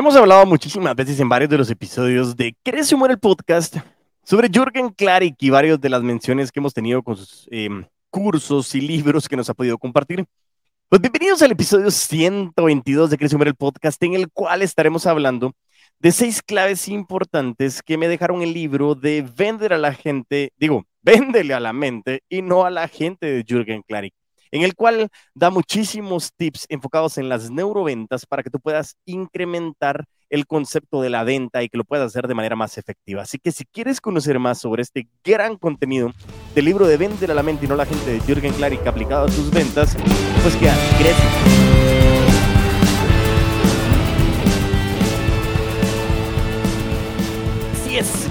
Hemos hablado muchísimas veces en varios de los episodios de Crece Muere el podcast sobre Jürgen Klarik y varios de las menciones que hemos tenido con sus em, cursos y libros que nos ha podido compartir. Pues bienvenidos al episodio 122 de Crece Muere el podcast, en el cual estaremos hablando de seis claves importantes que me dejaron el libro de Vender a la gente, digo, véndele a la mente y no a la gente de Jürgen Klarik en el cual da muchísimos tips enfocados en las neuroventas para que tú puedas incrementar el concepto de la venta y que lo puedas hacer de manera más efectiva. Así que si quieres conocer más sobre este gran contenido del libro de Vender a la mente y no la gente de Jürgen Klarik aplicado a tus ventas, pues queda, gracias.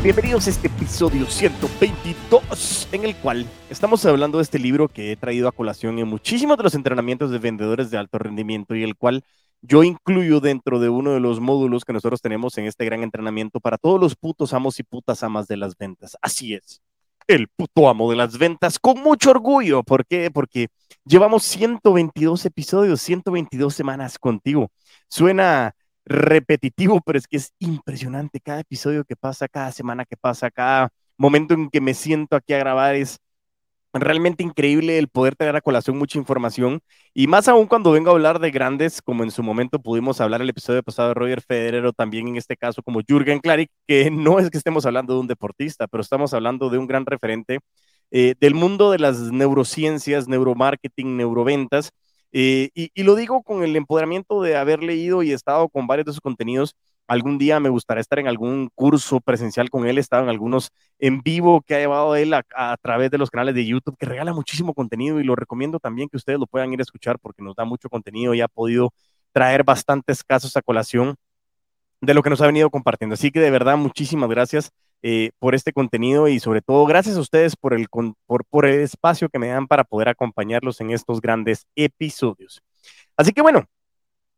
Bienvenidos a este episodio 122, en el cual estamos hablando de este libro que he traído a colación en muchísimos de los entrenamientos de vendedores de alto rendimiento y el cual yo incluyo dentro de uno de los módulos que nosotros tenemos en este gran entrenamiento para todos los putos amos y putas amas de las ventas. Así es, el puto amo de las ventas con mucho orgullo. ¿Por qué? Porque llevamos 122 episodios, 122 semanas contigo. Suena repetitivo, pero es que es impresionante. Cada episodio que pasa, cada semana que pasa, cada momento en que me siento aquí a grabar es realmente increíble el poder tener a colación mucha información y más aún cuando vengo a hablar de grandes, como en su momento pudimos hablar el episodio pasado de Roger Federer o también en este caso como Jürgen Klarik, que no es que estemos hablando de un deportista, pero estamos hablando de un gran referente eh, del mundo de las neurociencias, neuromarketing, neuroventas eh, y, lo digo con el empoderamiento de haber leído y estado con varios de sus contenidos. Algún día me gustaría estar en algún curso presencial con él, he estado en algunos en vivo que ha llevado él a, a, través de los canales de YouTube, que regala muchísimo contenido y lo recomiendo también que ustedes lo puedan ir a escuchar porque nos da mucho contenido y ha podido traer bastantes casos a colación de lo que nos ha venido compartiendo. Así que de verdad, muchísimas gracias eh, por este contenido y sobre todo gracias a ustedes por el, por, por el espacio que me dan para poder acompañarlos en estos grandes episodios. Así que bueno,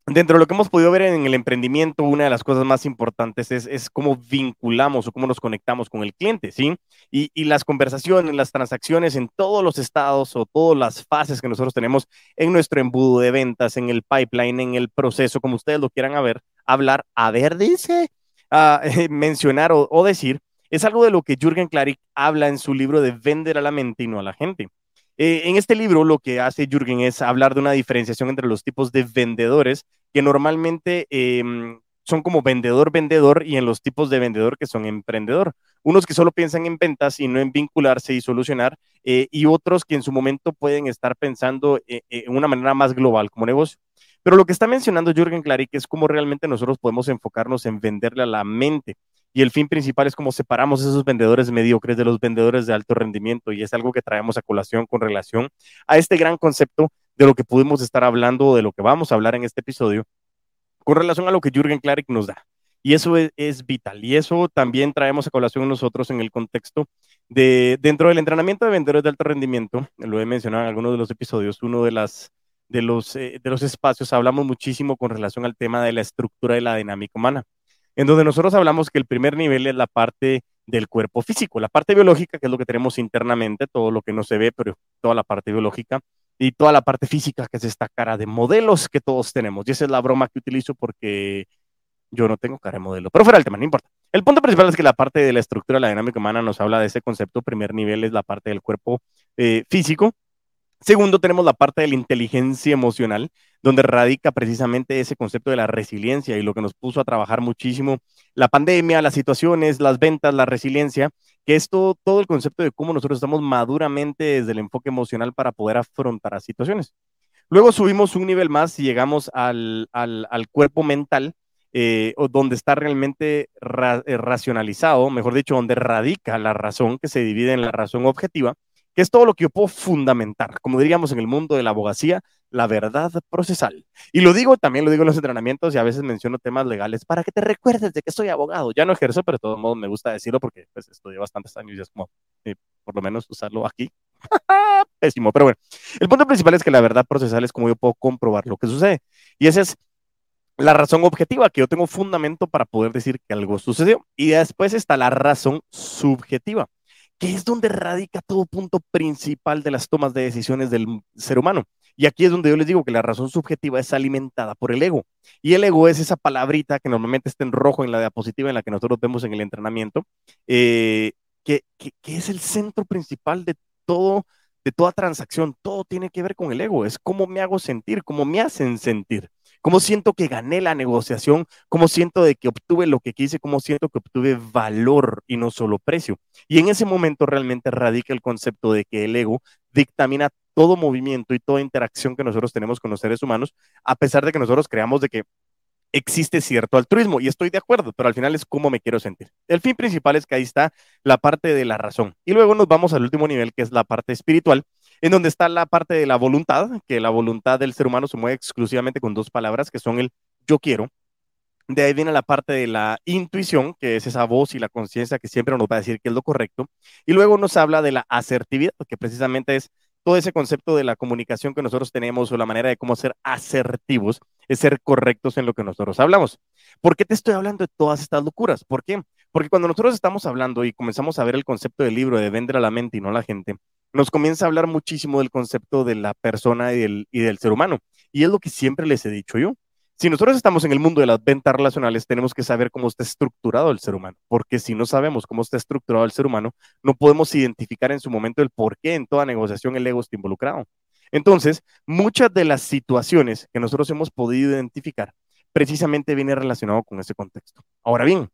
Dentro de lo que hemos podido ver en el emprendimiento, una de las cosas más importantes es, es cómo vinculamos o cómo nos conectamos con el cliente, ¿sí? Y, y, las conversaciones, las transacciones en todos los estados o todas las fases que nosotros tenemos en nuestro embudo de ventas, en el pipeline, en el proceso, como ustedes lo quieran a ver, hablar, a ver, dice, a, mencionar o, o decir, es algo de lo que Jürgen Klarik habla en su libro de Vender a la mente y no a la gente. Eh, en este libro lo que hace Jürgen es hablar de una diferenciación entre los tipos de vendedores que normalmente em, son como vendedor-vendedor y en los tipos de vendedor que son emprendedor. Unos que solo piensan en ventas y no en vincularse y solucionar, eh, y otros que en su momento pueden estar pensando eh, en una manera más global como negocio. Pero lo que está mencionando Jürgen Klarik es cómo realmente nosotros podemos enfocarnos en venderle a la mente y el fin principal es cómo separamos esos vendedores mediocres de los vendedores de alto rendimiento y es algo que traemos a colación con relación a este gran concepto de lo que pudimos estar hablando de lo que vamos a hablar en este episodio con relación a lo que Jürgen Klarik nos da. Y eso es, vital. Y eso también traemos a colación nosotros en el contexto de, dentro del entrenamiento de vendedores de alto rendimiento, lo he mencionado en algunos de los episodios, uno de, las, de, los, eh, de los espacios, hablamos muchísimo con relación al tema de la estructura de la dinámica humana en donde nosotros hablamos que el primer nivel es la parte del cuerpo físico, la parte biológica, que es lo que tenemos internamente, todo lo que no se ve, pero toda la parte biológica, y toda la parte física, que es esta cara de modelos que todos tenemos. Y esa es la broma que utilizo porque yo no tengo cara de modelo, pero fuera del tema, no importa. El punto principal es que la parte de la estructura de la dinámica humana nos habla de ese concepto. Primer nivel es la parte del cuerpo eh, físico, Segundo, tenemos la parte de la inteligencia emocional, donde radica precisamente ese concepto de la resiliencia y lo que nos puso a trabajar muchísimo la pandemia, las situaciones, las ventas, la resiliencia, que es todo, el concepto de cómo nosotros estamos maduramente desde el enfoque emocional para poder afrontar las situaciones. Luego subimos un nivel más y llegamos al, cuerpo mental, eh, donde está realmente eh, racionalizado, mejor dicho, donde radica la razón, que se divide en la razón objetiva que es todo lo que yo puedo fundamentar, como diríamos en el mundo de la abogacía, la verdad procesal. Y lo digo, también lo digo en los entrenamientos y a veces menciono temas legales para que te recuerdes de que soy abogado. Ya no ejerzo, pero de todos modos me gusta decirlo porque pues, estudié bastantes años y es como, eh, por lo menos usarlo aquí. Pésimo, pero bueno. El punto principal es que la verdad procesal es como yo puedo comprobar lo que sucede. Y esa es la razón objetiva, que yo tengo fundamento para poder decir que algo sucedió. Y después está la razón subjetiva que es donde radica todo punto principal de las tomas de decisiones del ser humano. Y aquí es donde yo les digo que la razón subjetiva es alimentada por el ego. Y el ego es esa palabrita que normalmente está en rojo en la diapositiva en la que nosotros vemos en el entrenamiento, eh, que, que, que es el centro principal de todo de toda transacción, todo tiene que ver con el ego, es cómo me hago sentir, cómo me hacen sentir, cómo siento que gané la negociación, cómo siento de que obtuve lo que quise, cómo siento que obtuve valor y no solo precio. Y en ese momento realmente radica el concepto de que el ego dictamina todo movimiento y toda interacción que nosotros tenemos con los seres humanos, a pesar de que nosotros creamos de que existe cierto altruismo y estoy de acuerdo, pero al final es cómo me quiero sentir. El fin principal es que ahí está la parte de la razón. Y luego nos vamos al último nivel, que es la parte espiritual, en donde está la parte de la voluntad, que la voluntad del ser humano se mueve exclusivamente con dos palabras, que son el yo quiero. De ahí viene la parte de la intuición, que es esa voz y la conciencia que siempre nos va a decir que es lo correcto. Y luego nos habla de la asertividad, que precisamente es todo ese concepto de la comunicación que nosotros tenemos o la manera de cómo ser asertivos es ser correctos en lo que nosotros hablamos. ¿Por qué te estoy hablando de todas estas locuras? ¿Por qué? Porque cuando nosotros estamos hablando y comenzamos a ver el concepto del libro de vender a la mente y no a la gente, nos comienza a hablar muchísimo del concepto de la persona y del, ser humano. Y es lo que siempre les he dicho yo. Si nosotros estamos en el mundo de las ventas relacionales, tenemos que saber cómo está estructurado el ser humano, porque si no sabemos cómo está estructurado el ser humano, no podemos identificar en su momento el por qué en toda negociación el ego está involucrado. Entonces, muchas de las situaciones que nosotros hemos podido identificar precisamente viene relacionado con ese contexto. Ahora bien,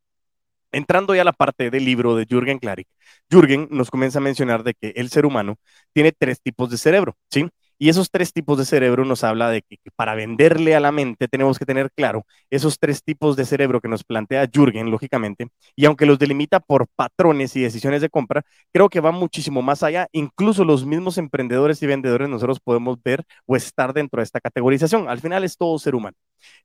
entrando ya a la parte del libro de Jürgen Klarik, Jürgen nos comienza a mencionar de que el ser humano tiene tres tipos de cerebro, ¿sí? Y esos tres tipos de cerebro nos habla de que, para venderle a la mente tenemos que tener claro esos tres tipos de cerebro que nos plantea Jürgen, lógicamente, y aunque los delimita por patrones y decisiones de compra, creo que va muchísimo más allá. Incluso los mismos emprendedores y vendedores nosotros podemos ver o estar dentro de esta categorización. Al final es todo ser humano.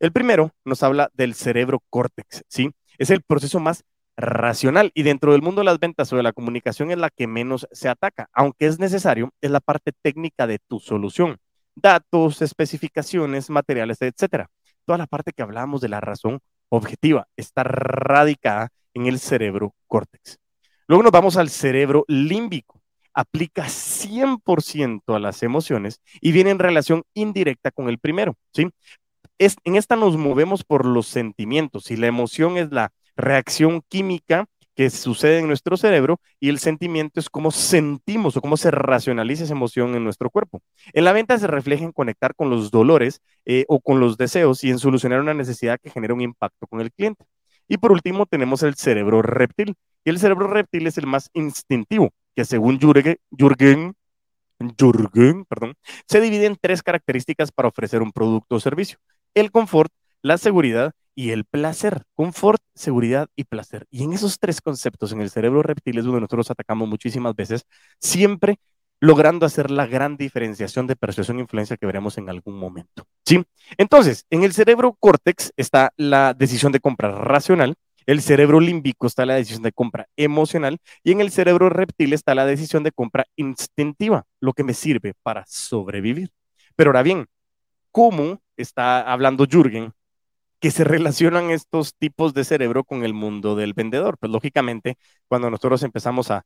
El primero nos habla del cerebro córtex, ¿sí? Es el proceso más racional y dentro del mundo de las ventas o de la comunicación es la que menos se ataca, aunque es necesario, es la parte técnica de tu solución. Datos, especificaciones, materiales, etcétera. Toda la parte que hablamos de la razón objetiva está radicada en el cerebro córtex. Luego nos vamos al cerebro límbico. Aplica 100% a las emociones y viene en relación indirecta con el primero, ¿sí? Es, en esta nos movemos por los sentimientos y la emoción es la reacción química que sucede en nuestro cerebro y el sentimiento es cómo sentimos o cómo se racionaliza esa emoción en nuestro cuerpo. En la venta se refleja en conectar con los dolores eh, o con los deseos y en solucionar una necesidad que genera un impacto con el cliente. Y por último tenemos el cerebro reptil. Y el cerebro reptil es el más instintivo, que según Jürgen, Jürgen, perdón, se divide en tres características para ofrecer un producto o servicio. El confort, la seguridad y el placer, confort, seguridad y placer. Y en esos tres conceptos, en el cerebro reptil es donde nosotros atacamos muchísimas veces, siempre logrando hacer la gran diferenciación de persuasión e influencia que veremos en algún momento. ¿Sí? Entonces, en el cerebro córtex está la decisión de compra racional, el cerebro límbico está la decisión de compra emocional y en el cerebro reptil está la decisión de compra instintiva, lo que me sirve para sobrevivir. Pero ahora bien, ¿cómo está hablando Jürgen que se relacionan estos tipos de cerebro con el mundo del vendedor. Pues lógicamente, cuando nosotros empezamos a,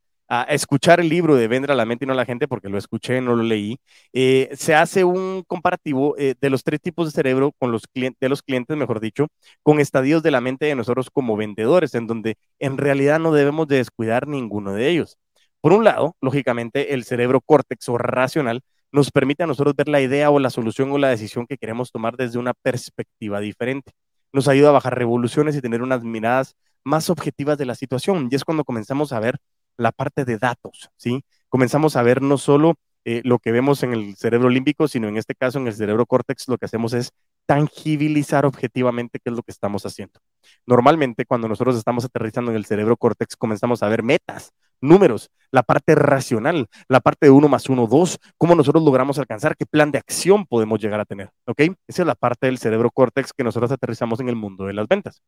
escuchar el libro de Vender a la mente y no a la gente, porque lo escuché, no lo leí, eh, se hace un comparativo eh, de los tres tipos de cerebro con los de los clientes, mejor dicho, con estadios de la mente de nosotros como vendedores, en donde en realidad no debemos de descuidar ninguno de ellos. Por un lado, lógicamente, el cerebro córtex o racional nos permite a nosotros ver la idea o la solución o la decisión que queremos tomar desde una perspectiva diferente nos ayuda a bajar revoluciones y tener unas miradas más objetivas de la situación. Y es cuando comenzamos a ver la parte de datos, ¿sí? Comenzamos a ver no solo eh, lo que vemos en el cerebro límbico, sino en este caso en el cerebro córtex, lo que hacemos es tangibilizar objetivamente qué es lo que estamos haciendo. Normalmente cuando nosotros estamos aterrizando en el cerebro córtex, comenzamos a ver metas, números, la parte racional, la parte de uno más uno, dos, cómo nosotros logramos alcanzar, qué plan de acción podemos llegar a tener, ¿ok? Esa es la parte del cerebro córtex que nosotros aterrizamos en el mundo de las ventas.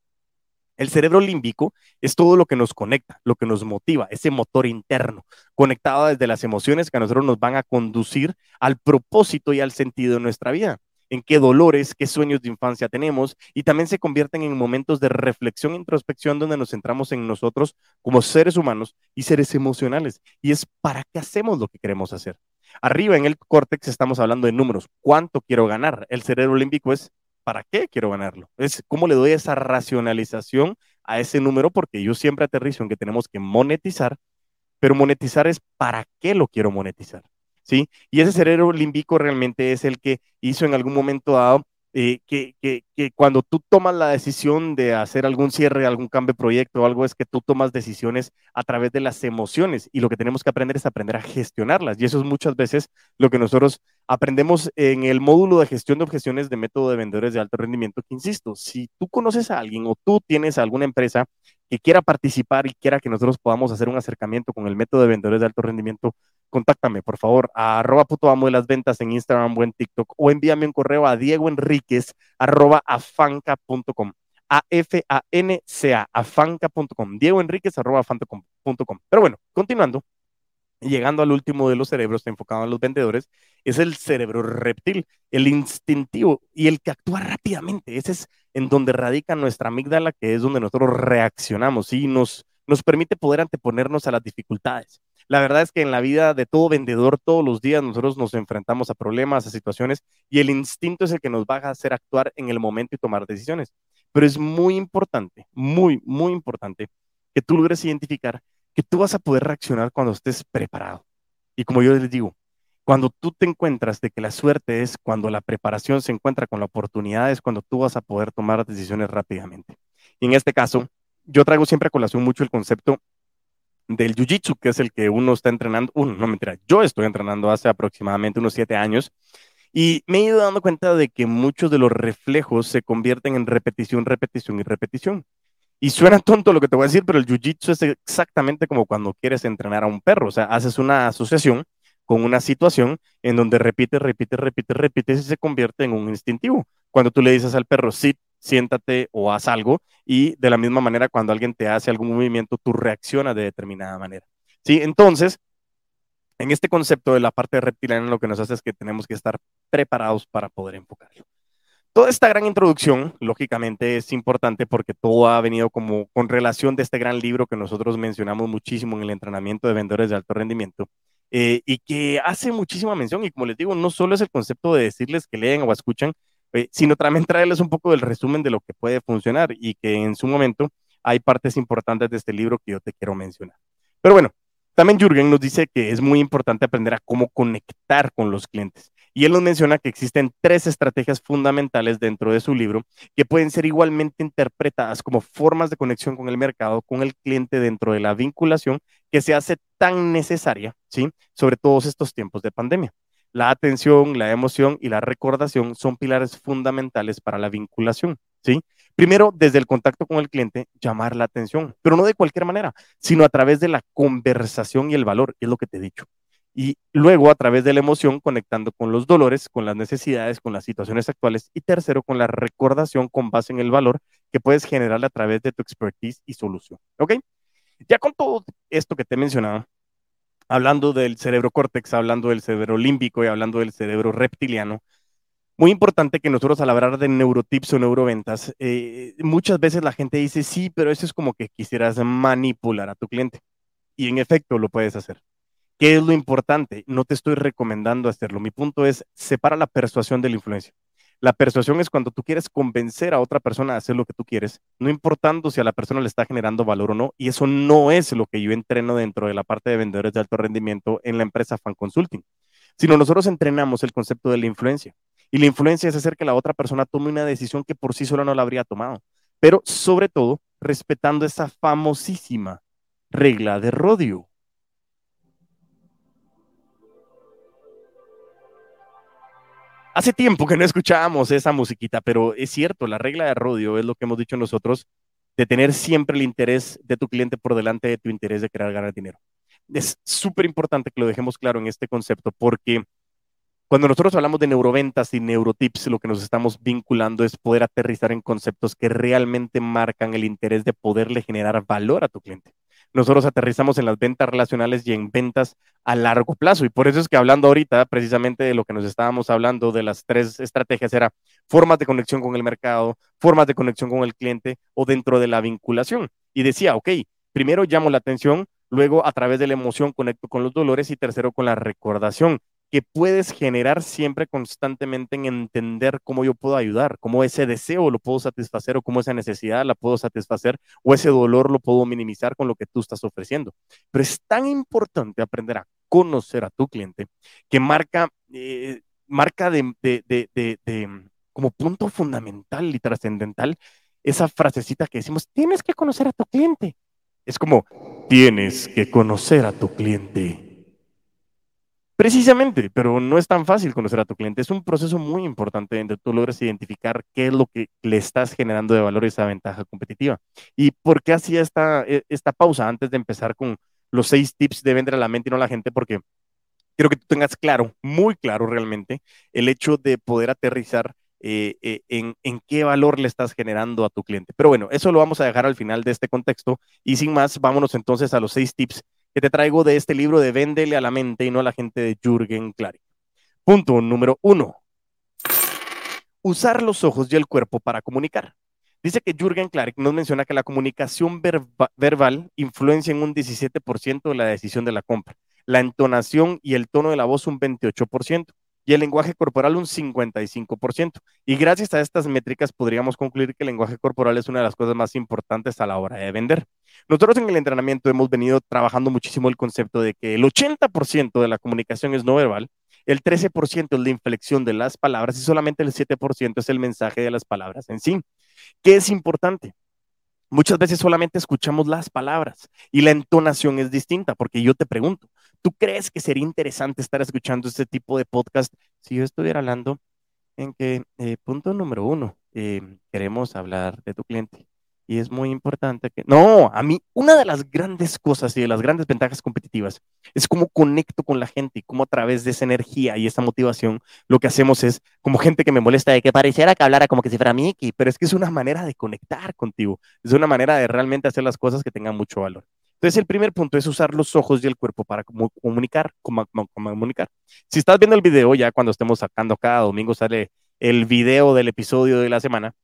El cerebro límbico es todo lo que nos conecta, lo que nos motiva, ese motor interno, conectado desde las emociones que a nosotros nos van a conducir al propósito y al sentido de nuestra vida en qué dolores, qué sueños de infancia tenemos y también se convierten en momentos de reflexión e introspección donde nos centramos en nosotros como seres humanos y seres emocionales. Y es para qué hacemos lo que queremos hacer. Arriba en el córtex estamos hablando de números. ¿Cuánto quiero ganar? El cerebro límbico es ¿para qué quiero ganarlo? Es cómo le doy esa racionalización a ese número, porque yo siempre aterrizo en que tenemos que monetizar, pero monetizar es ¿para qué lo quiero monetizar? ¿Sí? Y ese cerebro límbico realmente es el que hizo en algún momento dado eh, que, que, que, cuando tú tomas la decisión de hacer algún cierre, algún cambio de proyecto o algo, es que tú tomas decisiones a través de las emociones y lo que tenemos que aprender es aprender a gestionarlas. Y eso es muchas veces lo que nosotros aprendemos en el módulo de gestión de objeciones de método de vendedores de alto rendimiento, que insisto, si tú conoces a alguien o tú tienes alguna empresa que quiera participar y quiera que nosotros podamos hacer un acercamiento con el método de vendedores de alto rendimiento, contáctame, por favor, a arroba puto amo de las ventas en Instagram o en TikTok, o envíame un correo a Diego Enríquez, arroba afanca.com. A-F-A-N-C-A, afanca.com. Diego Enríquez, arroba afanca.com. Pero bueno, continuando, llegando al último de los cerebros enfocado en los vendedores, es el cerebro reptil, el instintivo y el que actúa rápidamente. Ese es en donde radica nuestra amígdala, que es donde nosotros reaccionamos y nos, nos permite poder anteponernos a las dificultades. La verdad es que en la vida de todo vendedor, todos los días nosotros nos enfrentamos a problemas, a situaciones, y el instinto es el que nos va a hacer actuar en el momento y tomar decisiones. Pero es muy importante, muy, muy importante que tú logres identificar que tú vas a poder reaccionar cuando estés preparado. Y como yo les digo, cuando tú te encuentras de que la suerte es cuando la preparación se encuentra con la oportunidad, es cuando tú vas a poder tomar decisiones rápidamente. Y en este caso, yo traigo siempre a colación mucho el concepto del jiu-jitsu, que es el que uno está entrenando, uno, no mentira, yo estoy entrenando hace aproximadamente unos siete años y me he ido dando cuenta de que muchos de los reflejos se convierten en repetición, repetición y repetición. Y suena tonto lo que te voy a decir, pero el jiu-jitsu es exactamente como cuando quieres entrenar a un perro, o sea, haces una asociación con una situación en donde repite, repite, repite, repite y se convierte en un instintivo. Cuando tú le dices al perro, sit, siéntate o haz algo y de la misma manera cuando alguien te hace algún movimiento, tú reaccionas de determinada manera. ¿Sí? Entonces, en este concepto de la parte reptiliana lo que nos hace es que tenemos que estar preparados para poder enfocarlo. Toda esta gran introducción, lógicamente, es importante porque todo ha venido como con relación de este gran libro que nosotros mencionamos muchísimo en el entrenamiento de vendedores de alto rendimiento eh, y que hace muchísima mención. Y como les digo, no solo es el concepto de decirles que leen o escuchan, eh, sino también traerles un poco del resumen de lo que puede funcionar y que en su momento hay partes importantes de este libro que yo te quiero mencionar. Pero bueno, también Jürgen nos dice que es muy importante aprender a cómo conectar con los clientes. Y él nos menciona que existen tres estrategias fundamentales dentro de su libro que pueden ser igualmente interpretadas como formas de conexión con el mercado, con el cliente dentro de la vinculación que se hace tan necesaria, ¿sí? Sobre todos estos tiempos de pandemia. La atención, la emoción y la recordación son pilares fundamentales para la vinculación, ¿sí? Primero, desde el contacto con el cliente, llamar la atención, pero no de cualquier manera, sino a través de la conversación y el valor, es lo que te he dicho. Y luego, a través de la emoción, conectando con los dolores, con las necesidades, con las situaciones actuales. Y tercero, con la recordación con base en el valor que puedes generar a través de tu expertise y solución. ¿Ok? Ya con todo esto que te he mencionado, hablando del cerebro córtex, hablando del cerebro límbico y hablando del cerebro reptiliano, muy importante que nosotros al hablar de neurotips o neuroventas, eh, muchas veces la gente dice, sí, pero eso es como que quisieras manipular a tu cliente. Y en efecto lo puedes hacer. ¿Qué es lo importante? No te estoy recomendando hacerlo. Mi punto es, separa la persuasión de la influencia. La persuasión es cuando tú quieres convencer a otra persona a hacer lo que tú quieres, no importando si a la persona le está generando valor o no, y eso no es lo que yo entreno dentro de la parte de vendedores de alto rendimiento en la empresa Fan Consulting, sino nosotros entrenamos el concepto de la influencia. Y la influencia es hacer que la otra persona tome una decisión que por sí sola no la habría tomado, pero sobre todo respetando esa famosísima regla de rodio. Hace tiempo que no escuchábamos esa musiquita, pero es cierto, la regla de rodio es lo que hemos dicho nosotros, de tener siempre el interés de tu cliente por delante de tu interés de querer ganar dinero. Es súper importante que lo dejemos claro en este concepto porque cuando nosotros hablamos de neuroventas y neurotips, lo que nos estamos vinculando es poder aterrizar en conceptos que realmente marcan el interés de poderle generar valor a tu cliente nosotros aterrizamos en las ventas relacionales y en ventas a largo plazo. Y por eso es que hablando ahorita precisamente de lo que nos estábamos hablando de las tres estrategias era formas de conexión con el mercado, formas de conexión con el cliente o dentro de la vinculación. Y decía, ok, primero llamo la atención, luego a través de la emoción conecto con los dolores y tercero con la recordación. Que puedes generar siempre constantemente en entender cómo yo puedo ayudar, cómo ese deseo lo puedo satisfacer o cómo esa necesidad la puedo satisfacer o ese dolor lo puedo minimizar con lo que tú estás ofreciendo. Pero es tan importante aprender a conocer a tu cliente que marca, eh, marca de, como punto fundamental y trascendental esa frasecita que decimos, tienes que conocer a tu cliente. Es como, tienes que conocer a tu cliente. Precisamente, pero no es tan fácil conocer a tu cliente. Es un proceso muy importante donde tú logres identificar qué es lo que le estás generando de valor esa ventaja competitiva. ¿Y por qué hacía esta, e, esta pausa antes de empezar con los seis tips de vender a la mente y no a la gente? Porque quiero que tú tengas claro, muy claro realmente, el hecho de poder aterrizar eh, eh, en, en, qué valor le estás generando a tu cliente. Pero bueno, eso lo vamos a dejar al final de este contexto y sin más, vámonos entonces a los seis tips que te traigo de este libro de Véndele a la mente y no a la gente de Jürgen Klarik. Punto número uno. Usar los ojos y el cuerpo para comunicar. Dice que Jürgen Klarik nos menciona que la comunicación verbal influencia en un 17% de la decisión de la compra, la entonación y el tono de la voz un 28% y el lenguaje corporal un 55%. Y gracias a estas métricas podríamos concluir que el lenguaje corporal es una de las cosas más importantes a la hora de vender. Nosotros en el entrenamiento hemos venido trabajando muchísimo el concepto de que el 80% de la comunicación es no verbal, el 13% es la inflexión de las palabras y solamente el 7% es el mensaje de las palabras en sí. ¿Qué es importante? Muchas veces solamente escuchamos las palabras y la entonación es distinta, porque yo te pregunto, ¿tú crees que sería interesante estar escuchando este tipo de podcast si yo estuviera hablando en que, eh, punto número uno, eh, queremos hablar de tu cliente? Y es muy importante que... No, a mí una de las grandes cosas y de las grandes ventajas competitivas es cómo conecto con la gente y cómo a través de esa energía y esa motivación lo que hacemos es como gente que me molesta de que pareciera que hablara como que si fuera Mickey, pero es que es una manera de conectar contigo, es una manera de realmente hacer las cosas que tengan mucho valor. Entonces, el primer punto es usar los ojos y el cuerpo para comunicar, comunicar. Si estás viendo el video, ya cuando estemos sacando cada domingo sale el video del episodio de la semana,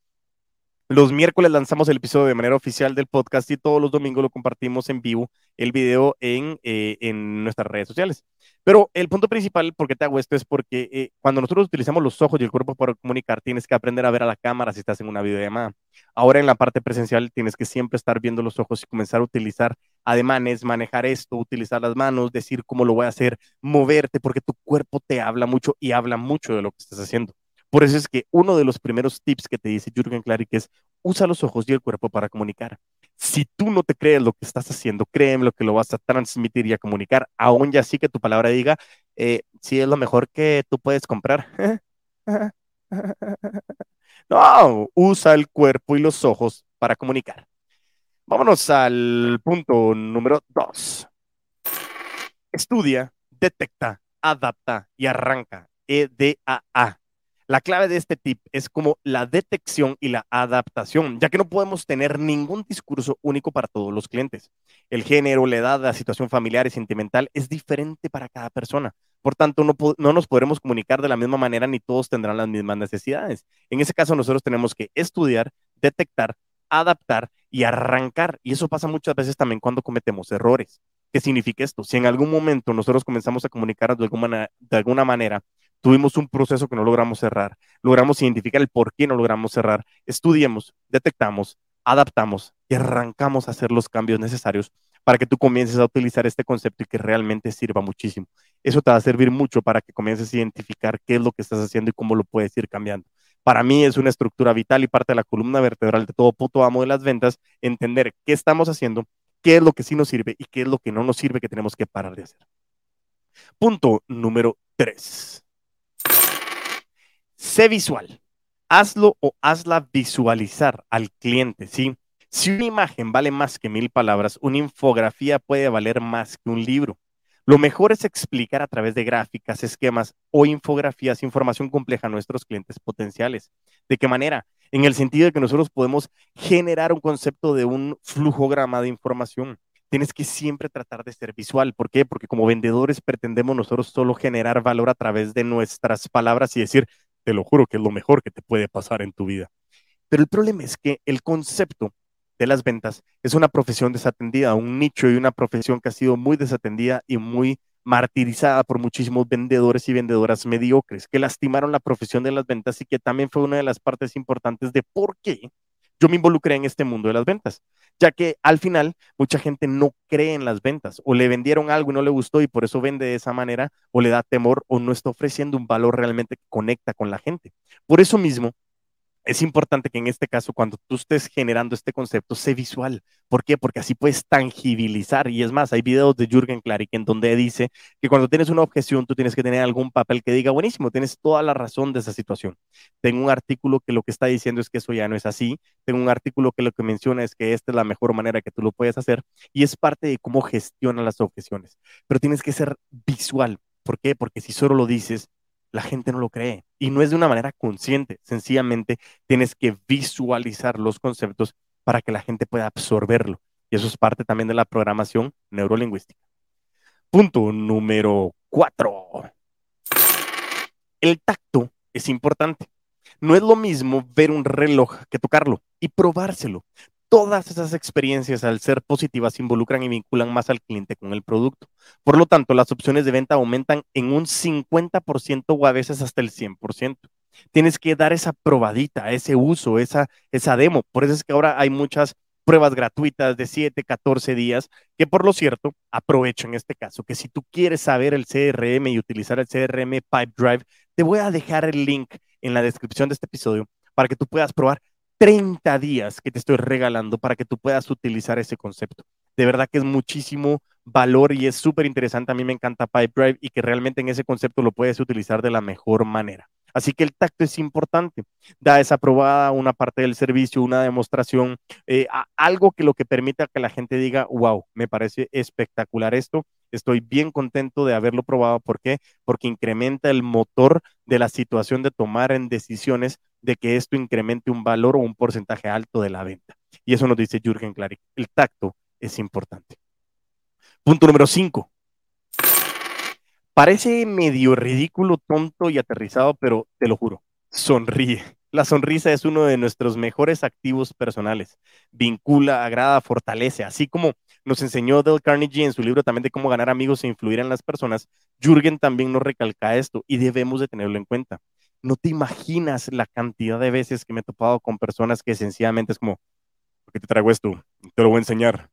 los miércoles lanzamos el episodio de manera oficial del podcast y todos los domingos lo compartimos en vivo, el video en, eh, en nuestras redes sociales. Pero el punto principal, por qué te hago esto, es porque eh, cuando nosotros utilizamos los ojos y el cuerpo para comunicar, tienes que aprender a ver a la cámara si estás en una videollamada. Ahora en la parte presencial tienes que siempre estar viendo los ojos y comenzar a utilizar ademanes, manejar esto, utilizar las manos, decir cómo lo voy a hacer, moverte, porque tu cuerpo te habla mucho y habla mucho de lo que estás haciendo. Por eso es que uno de los primeros tips que te dice Jürgen Klarik es usa los ojos y el cuerpo para comunicar. Si tú no te crees lo que estás haciendo, créeme lo que lo vas a transmitir y a comunicar, aún ya sí que tu palabra diga, eh, si es lo mejor que tú puedes comprar. no, usa el cuerpo y los ojos para comunicar. Vámonos al punto número dos. Estudia, detecta, adapta y arranca. EDAA. La clave de este tip es como la detección y la adaptación, ya que no podemos tener ningún discurso único para todos los clientes. El género, la edad, la situación familiar y sentimental es diferente para cada persona. Por tanto, no, no, nos podremos comunicar de la misma manera ni todos tendrán las mismas necesidades. En ese caso, nosotros tenemos que estudiar, detectar, adaptar y arrancar. Y eso pasa muchas veces también cuando cometemos errores. ¿Qué significa esto? Si en algún momento nosotros comenzamos a comunicar de alguna, de alguna manera tuvimos un proceso que no logramos cerrar, logramos identificar el por qué no logramos cerrar, estudiemos, detectamos, adaptamos y arrancamos a hacer los cambios necesarios para que tú comiences a utilizar este concepto y que realmente sirva muchísimo. Eso te va a servir mucho para que comiences a identificar qué es lo que estás haciendo y cómo lo puedes ir cambiando. Para mí es una estructura vital y parte de la columna vertebral de todo puto amo de las ventas, entender qué estamos haciendo, qué es lo que sí nos sirve y qué es lo que no nos sirve que tenemos que parar de hacer. Punto número tres. Sé visual. Hazlo o hazla visualizar al cliente, ¿sí? Si una imagen vale más que mil palabras, una infografía puede valer más que un libro. Lo mejor es explicar a través de gráficas, esquemas o infografías información compleja a nuestros clientes potenciales. ¿De qué manera? En el sentido de que nosotros podemos generar un concepto de un flujograma de información. Tienes que siempre tratar de ser visual. ¿Por qué? Porque como vendedores pretendemos nosotros solo generar valor a través de nuestras palabras y decir, te lo juro que es lo mejor que te puede pasar en tu vida. Pero el problema es que el concepto de las ventas es una profesión desatendida, un nicho y una profesión que ha sido muy desatendida y muy martirizada por muchísimos vendedores y vendedoras mediocres que lastimaron la profesión de las ventas y que también fue una de las partes importantes de por qué yo me involucré en este mundo de las ventas, ya que al final mucha gente no cree en las ventas o le vendieron algo y no le gustó y por eso vende de esa manera o le da temor o no está ofreciendo un valor realmente que conecta con la gente. Por eso mismo, es importante que en este caso, cuando tú estés generando este concepto, sea visual. ¿Por qué? Porque así puedes tangibilizar. Y es más, hay videos de Jürgen Klarik en donde dice que cuando tienes una objeción, tú tienes que tener algún papel que diga, buenísimo, tienes toda la razón de esa situación. Tengo un artículo que lo que está diciendo es que eso ya no es así. Tengo un artículo que lo que menciona es que esta es la mejor manera que tú lo puedes hacer. Y es parte de cómo gestiona las objeciones. Pero tienes que ser visual. ¿Por qué? Porque si solo lo dices, la gente no lo cree. Y no es de una manera consciente, sencillamente tienes que visualizar los conceptos para que la gente pueda absorberlo. Y eso es parte también de la programación neurolingüística. Punto número cuatro. El tacto es importante. No es lo mismo ver un reloj que tocarlo y probárselo todas esas experiencias, al ser positivas, involucran y vinculan más al cliente con el producto. Por lo tanto, las opciones de venta aumentan en un 50% o a veces hasta el 100%. Tienes que dar esa probadita, ese uso, esa, esa demo. Por eso es que ahora hay muchas pruebas gratuitas de 7, 14 días, que por lo cierto, aprovecho en este caso, que si tú quieres saber el CRM y utilizar el CRM Pipedrive, te voy a dejar el link en la descripción de este episodio para que tú puedas probar 30 días que te estoy regalando para que tú puedas utilizar ese concepto. De verdad que es muchísimo valor y es súper interesante. A mí me encanta Pipedrive y que realmente en ese concepto lo puedes utilizar de la mejor manera. Así que el tacto es importante. Da esa probada, una parte del servicio, una demostración, eh, algo que lo que permita que la gente diga, wow, me parece espectacular esto. Estoy bien contento de haberlo probado. ¿Por qué? Porque incrementa el motor de la situación de tomar en decisiones de que esto incremente un valor o un porcentaje alto de la venta. Y eso nos dice Jürgen Klarik. El tacto es importante. Punto número 5. Parece medio ridículo, tonto y aterrizado, pero te lo juro, sonríe. La sonrisa es uno de nuestros mejores activos personales. Vincula, agrada, fortalece. Así como nos enseñó Dale Carnegie en su libro también de cómo ganar amigos e influir en las personas, Jürgen también nos recalca esto y debemos de tenerlo en cuenta no te imaginas la cantidad de veces que me he topado con personas que sencillamente es como, ¿por qué te traigo esto? Te lo voy a enseñar.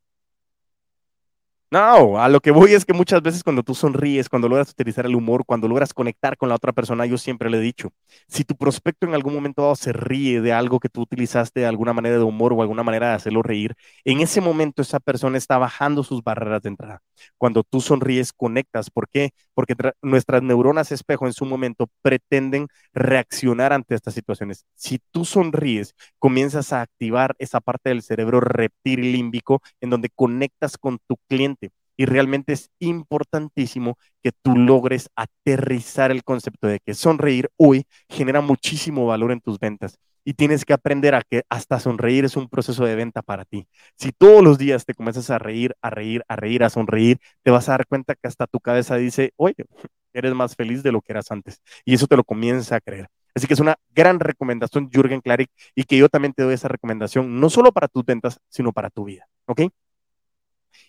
No, a lo que voy es que muchas veces cuando tú sonríes, cuando logras utilizar el humor, cuando logras conectar con la otra persona, yo siempre le he dicho, si tu prospecto en algún momento dado se ríe de algo que tú utilizaste de alguna manera de humor o alguna manera de hacerlo reír, en ese momento esa persona está bajando sus barreras de entrada. Cuando tú sonríes, conectas. ¿Por qué? Porque nuestras neuronas espejo en su momento pretenden reaccionar ante estas situaciones. Si tú sonríes, comienzas a activar esa parte del cerebro reptilímbico en donde conectas con tu cliente y realmente es importantísimo que tú logres aterrizar el concepto de que sonreír hoy genera muchísimo valor en tus ventas. Y tienes que aprender a que hasta sonreír es un proceso de venta para ti. Si todos los días te comienzas a reír, a reír, a reír, a sonreír, te vas a dar cuenta que hasta tu cabeza dice, oye, eres más feliz de lo que eras antes. Y eso te lo comienza a creer. Así que es una gran recomendación, Jürgen Klarik, y que yo también te doy esa recomendación, no solo para tus ventas, sino para tu vida. ¿Ok?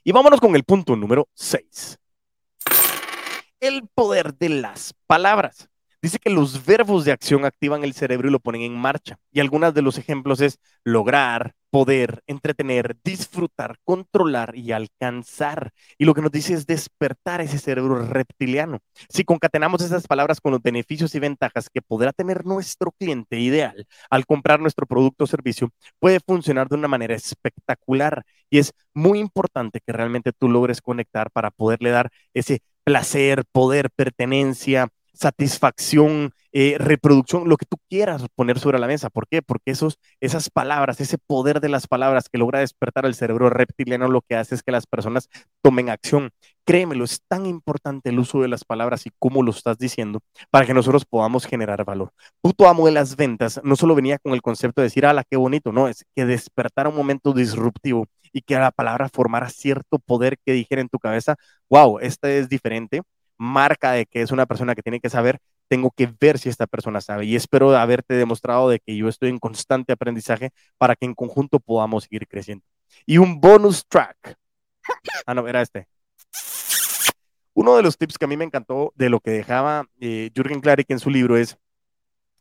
Y vámonos con el punto número 6. El poder de las palabras. Dice que los verbos de acción activan el cerebro y lo ponen en marcha. Y algunos de los ejemplos es lograr, poder, entretener, disfrutar, controlar y alcanzar. Y lo que nos dice es despertar ese cerebro reptiliano. Si concatenamos esas palabras con los beneficios y ventajas que podrá tener nuestro cliente ideal al comprar nuestro producto o servicio, puede funcionar de una manera espectacular. Y es muy importante que realmente tú logres conectar para poderle dar ese placer, poder, pertenencia, satisfacción, eh, reproducción, lo que tú quieras poner sobre la mesa. ¿Por qué? Porque esos, esas palabras, ese poder de las palabras que logra despertar el cerebro reptiliano, lo que hace es que las personas tomen acción. Créemelo, es tan importante el uso de las palabras y cómo lo estás diciendo para que nosotros podamos generar valor. Puto amo de las ventas no solo venía con el concepto de decir, ala, qué bonito, no, es que despertar un momento disruptivo y que la palabra formara cierto poder que dijera en tu cabeza, wow, esta es diferente, marca de que es una persona que tiene que saber, tengo que ver si esta persona sabe. Y espero haberte demostrado de que yo estoy en constante aprendizaje para que en conjunto podamos seguir creciendo. Y un bonus track. Ah, no, era este. Uno de los tips que a mí me encantó de lo que dejaba eh, Jürgen Klarik en su libro es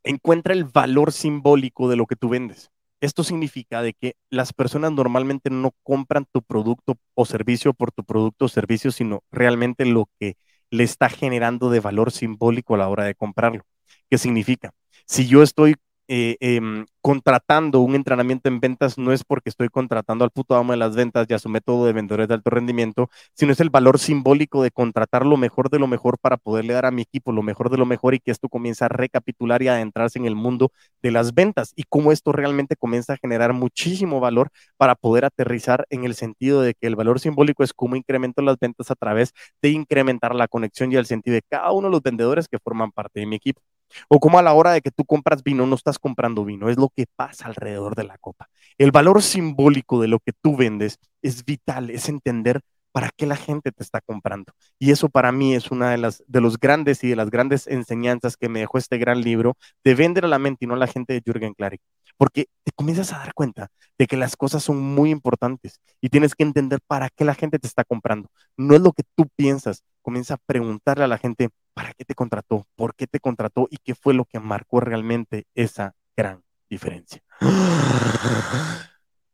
encuentra el valor simbólico de lo que tú vendes. Esto significa de que las personas normalmente no compran tu producto o servicio por tu producto o servicio, sino realmente lo que le está generando de valor simbólico a la hora de comprarlo. ¿Qué significa? Si yo estoy eh, em, contratando un entrenamiento en ventas no es porque estoy contratando al puto amo de las ventas y a su método de vendedores de alto rendimiento, sino es el valor simbólico de contratar lo mejor de lo mejor para poderle dar a mi equipo lo mejor de lo mejor y que esto comienza a recapitular y a adentrarse en el mundo de las ventas y cómo esto realmente comienza a generar muchísimo valor para poder aterrizar en el sentido de que el valor simbólico es cómo incremento las ventas a través de incrementar la conexión y el sentido de cada uno de los vendedores que forman parte de mi equipo. O como a la hora de que tú compras vino, no estás comprando vino, es lo que pasa alrededor de la copa. El valor simbólico de lo que tú vendes es vital, es entender para qué la gente te está comprando. Y eso para mí es una de las de los grandes y de las grandes enseñanzas que me dejó este gran libro de vender a la mente y no a la gente de Jürgen Klarik. Porque te comienzas a dar cuenta de que las cosas son muy importantes y tienes que entender para qué la gente te está comprando. No es lo que tú piensas. Comienza a preguntarle a la gente para qué te contrató, por qué te contrató y qué fue lo que marcó realmente esa gran diferencia.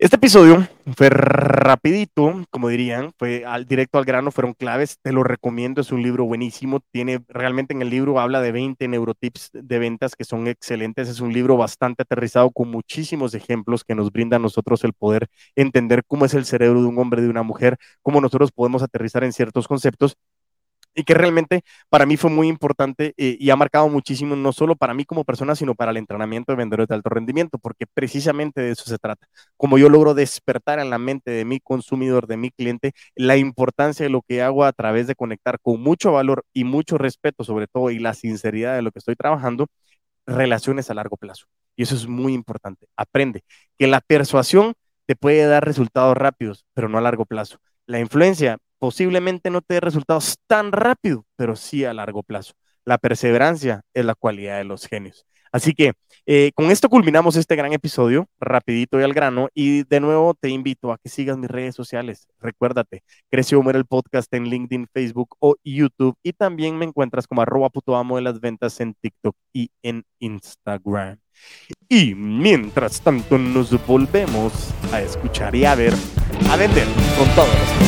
Este episodio fue rapidito, como dirían, fue al directo al grano, fueron claves, te lo recomiendo, es un libro buenísimo, tiene realmente en el libro habla de 20 neurotips de ventas que son excelentes, es un libro bastante aterrizado con muchísimos ejemplos que nos brinda a nosotros el poder entender cómo es el cerebro de un hombre, de una mujer, cómo nosotros podemos aterrizar en ciertos conceptos y que realmente para mí fue muy importante eh, y ha marcado muchísimo, no solo para mí como persona, sino para el entrenamiento de vendedores de alto rendimiento, porque precisamente de eso se trata. Como yo logro despertar en la mente de mi consumidor, de mi cliente, la importancia de lo que hago a través de conectar con mucho valor y mucho respeto, sobre todo, y la sinceridad de lo que estoy trabajando, relaciones a largo plazo. Y eso es muy importante. Aprende que la persuasión te puede dar resultados rápidos, pero no a largo plazo. La influencia posiblemente no te dé resultados tan rápido, pero sí a largo plazo. La perseverancia es la cualidad de los genios. Así que eh, con esto culminamos este gran episodio, rapidito y al grano, y de nuevo te invito a que sigas mis redes sociales. Recuérdate, Creció Homer el podcast en LinkedIn, Facebook o YouTube, y también me encuentras como arroba puto amo de las ventas en TikTok y en Instagram. Y mientras tanto nos volvemos a escuchar y a ver, a vender con todos los